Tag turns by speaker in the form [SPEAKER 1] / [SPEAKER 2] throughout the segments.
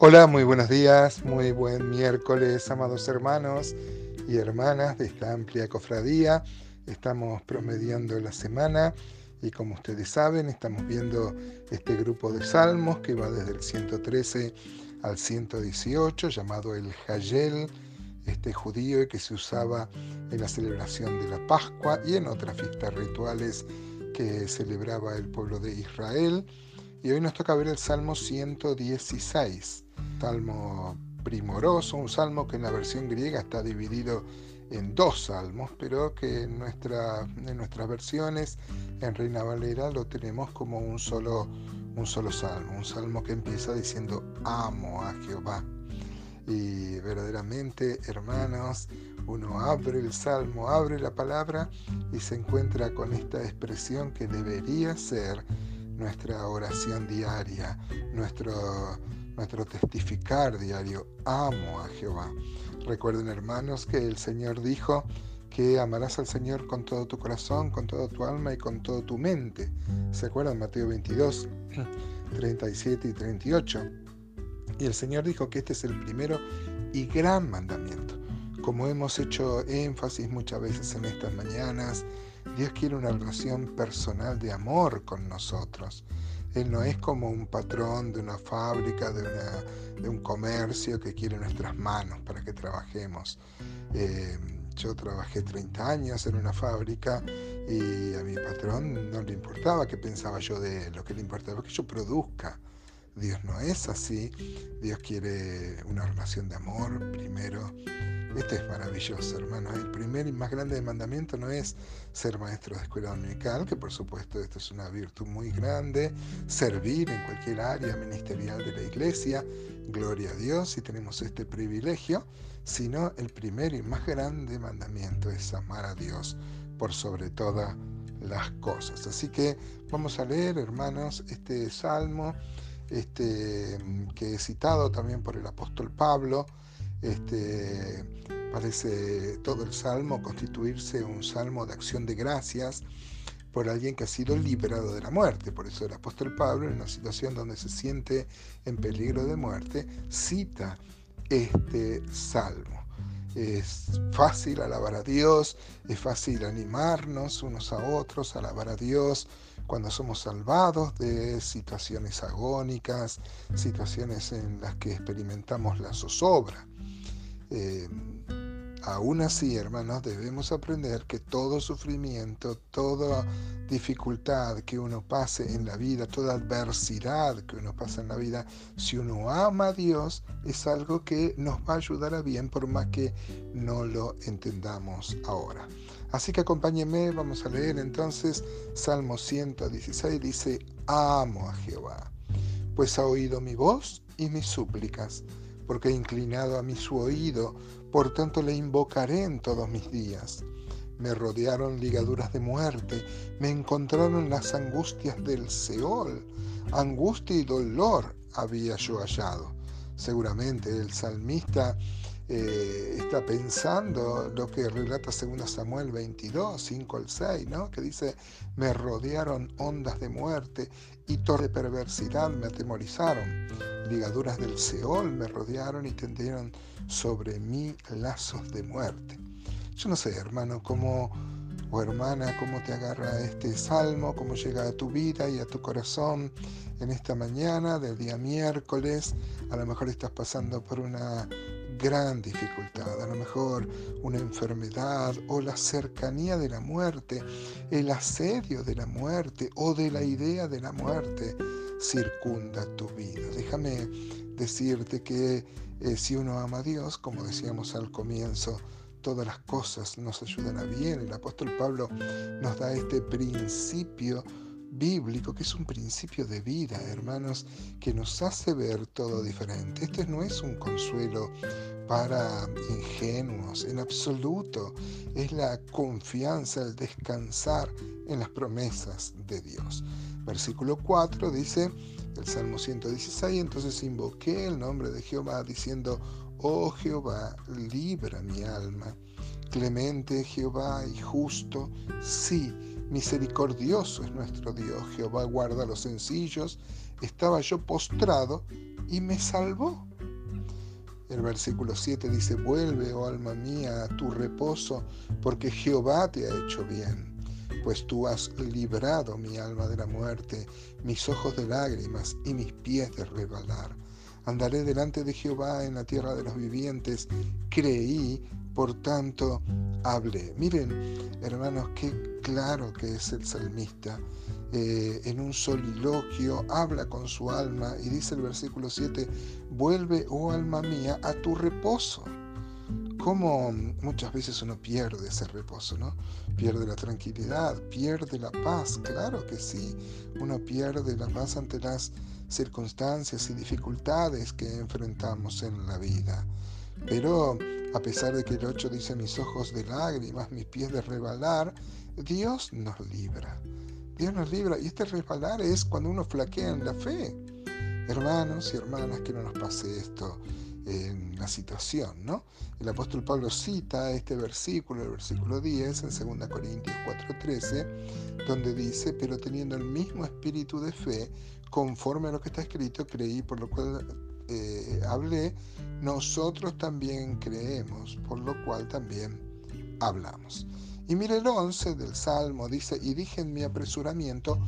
[SPEAKER 1] Hola, muy buenos días, muy buen miércoles, amados hermanos y hermanas de esta amplia cofradía. Estamos promediando la semana y como ustedes saben, estamos viendo este grupo de salmos que va desde el 113 al 118, llamado el Hayel, este judío que se usaba en la celebración de la Pascua y en otras fiestas rituales que celebraba el pueblo de Israel. Y hoy nos toca ver el Salmo 116 salmo primoroso, un salmo que en la versión griega está dividido en dos salmos, pero que en, nuestra, en nuestras versiones en Reina Valera lo tenemos como un solo, un solo salmo, un salmo que empieza diciendo amo a Jehová. Y verdaderamente, hermanos, uno abre el salmo, abre la palabra y se encuentra con esta expresión que debería ser nuestra oración diaria, nuestro nuestro testificar diario, amo a Jehová. Recuerden hermanos que el Señor dijo que amarás al Señor con todo tu corazón, con toda tu alma y con toda tu mente. ¿Se acuerdan? Mateo 22, 37 y 38. Y el Señor dijo que este es el primero y gran mandamiento. Como hemos hecho énfasis muchas veces en estas mañanas, Dios quiere una relación personal de amor con nosotros. Él no es como un patrón de una fábrica, de, un comercio que quiere nuestras manos para que trabajemos. Eh, yo trabajé 30 años en una fábrica y a mi patrón no le importaba qué pensaba yo de él, lo que le importaba que yo produzca. Dios no es así, Dios quiere una relación de amor primero este es maravilloso, hermano. El primer y más grande mandamiento no es ser maestro de escuela dominical, que por supuesto esto es una virtud muy grande, servir en cualquier área ministerial de la iglesia, gloria a Dios si tenemos este privilegio, sino el primer y más grande mandamiento es amar a Dios por sobre todas las cosas. Así que vamos a leer, hermanos, este salmo este, que he citado también por el apóstol Pablo este, parece todo el salmo constituirse un salmo de acción de gracias por alguien que ha sido liberado de la muerte. Por eso el apóstol Pablo, en una situación donde se siente en peligro de muerte, cita este salmo. Es fácil alabar a Dios, es fácil animarnos unos a otros, alabar a Dios cuando somos salvados de situaciones agónicas, situaciones en las que experimentamos la zozobra. Eh, aún así, hermanos, debemos aprender que todo sufrimiento, toda dificultad que uno pase en la vida, toda adversidad que uno pasa en la vida, si uno ama a Dios, es algo que nos va a ayudar a bien por más que no lo entendamos ahora. Así que acompáñenme, vamos a leer entonces Salmo 116, dice, amo a Jehová, pues ha oído mi voz y mis súplicas porque inclinado a mí su oído, por tanto le invocaré en todos mis días. Me rodearon ligaduras de muerte, me encontraron las angustias del Seol, angustia y dolor había yo hallado. Seguramente el salmista eh, está pensando lo que relata 2 Samuel 22, 5 al 6, ¿no? que dice, me rodearon ondas de muerte y torre de perversidad me atemorizaron. Ligaduras del Seol me rodearon y tendieron sobre mí lazos de muerte. Yo no sé, hermano, cómo o hermana, cómo te agarra este salmo, cómo llega a tu vida y a tu corazón en esta mañana del día miércoles. A lo mejor estás pasando por una gran dificultad, a lo mejor una enfermedad o la cercanía de la muerte, el asedio de la muerte o de la idea de la muerte circunda tu vida. Déjame decirte que eh, si uno ama a Dios, como decíamos al comienzo, todas las cosas nos ayudan a bien. El apóstol Pablo nos da este principio bíblico, que es un principio de vida, hermanos, que nos hace ver todo diferente. Este no es un consuelo para ingenuos, en absoluto. Es la confianza, el descansar en las promesas de Dios. Versículo 4 dice, el Salmo 116, entonces invoqué el nombre de Jehová diciendo, oh Jehová, libra mi alma. Clemente Jehová y justo, sí, misericordioso es nuestro Dios. Jehová guarda los sencillos. Estaba yo postrado y me salvó. El versículo 7 dice, vuelve, oh alma mía, a tu reposo, porque Jehová te ha hecho bien, pues tú has librado mi alma de la muerte, mis ojos de lágrimas y mis pies de rebalar. Andaré delante de Jehová en la tierra de los vivientes, creí, por tanto hablé. Miren, hermanos, qué claro que es el salmista eh, en un soliloquio, habla con su alma y dice el versículo 7, vuelve, oh alma mía, a tu reposo. Como muchas veces uno pierde ese reposo, ¿no? Pierde la tranquilidad, pierde la paz, claro que sí. Uno pierde la paz ante las circunstancias y dificultades que enfrentamos en la vida. Pero a pesar de que el 8 dice mis ojos de lágrimas, mis pies de rebalar, Dios nos libra. Dios nos libra. Y este resbalar es cuando uno flaquea en la fe. Hermanos y hermanas, que no nos pase esto en la situación, ¿no? El apóstol Pablo cita este versículo, el versículo 10, en 2 Corintios 4:13, donde dice, pero teniendo el mismo espíritu de fe, conforme a lo que está escrito, creí, por lo cual eh, hablé, nosotros también creemos, por lo cual también hablamos. Y mire el 11 del Salmo, dice, y dije en mi apresuramiento,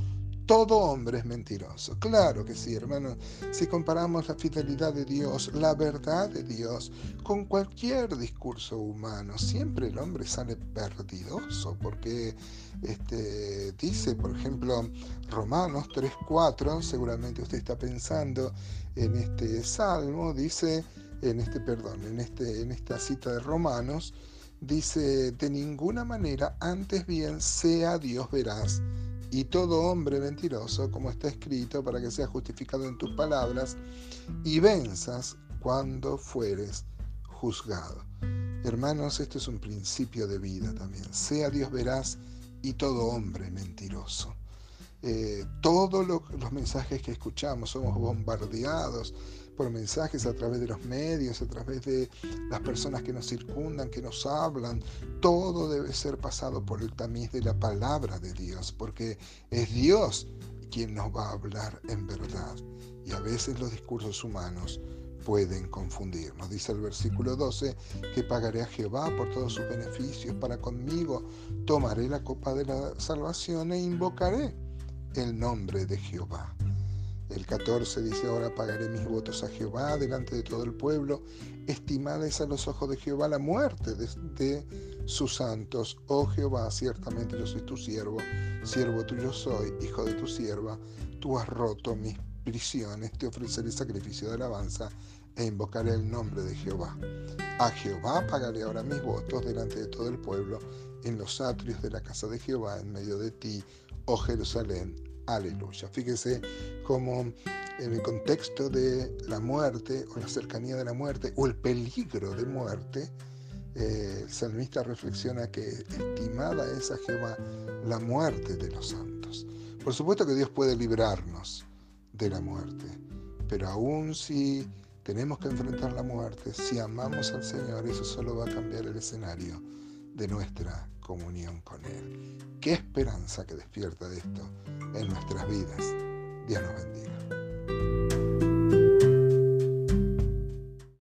[SPEAKER 1] todo hombre es mentiroso. Claro que sí, hermano. Si comparamos la fidelidad de Dios, la verdad de Dios, con cualquier discurso humano, siempre el hombre sale perdidoso, porque este, dice, por ejemplo, Romanos 3.4, seguramente usted está pensando en este salmo, dice, en este, perdón, en, este, en esta cita de Romanos, dice, de ninguna manera, antes bien sea Dios veraz y todo hombre mentiroso, como está escrito, para que sea justificado en tus palabras y venzas cuando fueres juzgado. Hermanos, esto es un principio de vida también. Sea Dios veraz y todo hombre mentiroso. Eh, todos los mensajes que escuchamos somos bombardeados por mensajes a través de los medios, a través de las personas que nos circundan, que nos hablan. Todo debe ser pasado por el tamiz de la palabra de Dios, porque es Dios quien nos va a hablar en verdad. Y a veces los discursos humanos pueden confundirnos. Dice el versículo 12 que pagaré a Jehová por todos sus beneficios para conmigo, tomaré la copa de la salvación e invocaré el nombre de Jehová. El 14 dice, ahora pagaré mis votos a Jehová delante de todo el pueblo. Estimada es a los ojos de Jehová la muerte de, sus santos. Oh Jehová, ciertamente yo soy tu siervo, siervo tuyo soy, hijo de tu sierva. Tú has roto mis prisiones, te ofreceré sacrificio de alabanza e invocaré el nombre de Jehová. A Jehová pagaré ahora mis votos delante de todo el pueblo, en los atrios de la casa de Jehová, en medio de ti, oh Jerusalén Aleluya. Fíjese cómo en el contexto de la muerte o la cercanía de la muerte o el peligro de muerte, eh, el salmista reflexiona que estimada es a Jehová la muerte de los santos. Por supuesto que Dios puede librarnos de la muerte, pero aún si tenemos que enfrentar la muerte, si amamos al Señor, eso solo va a cambiar el escenario de nuestra comunión con Él. Qué esperanza que despierta esto en nuestras vidas. Dios nos bendiga.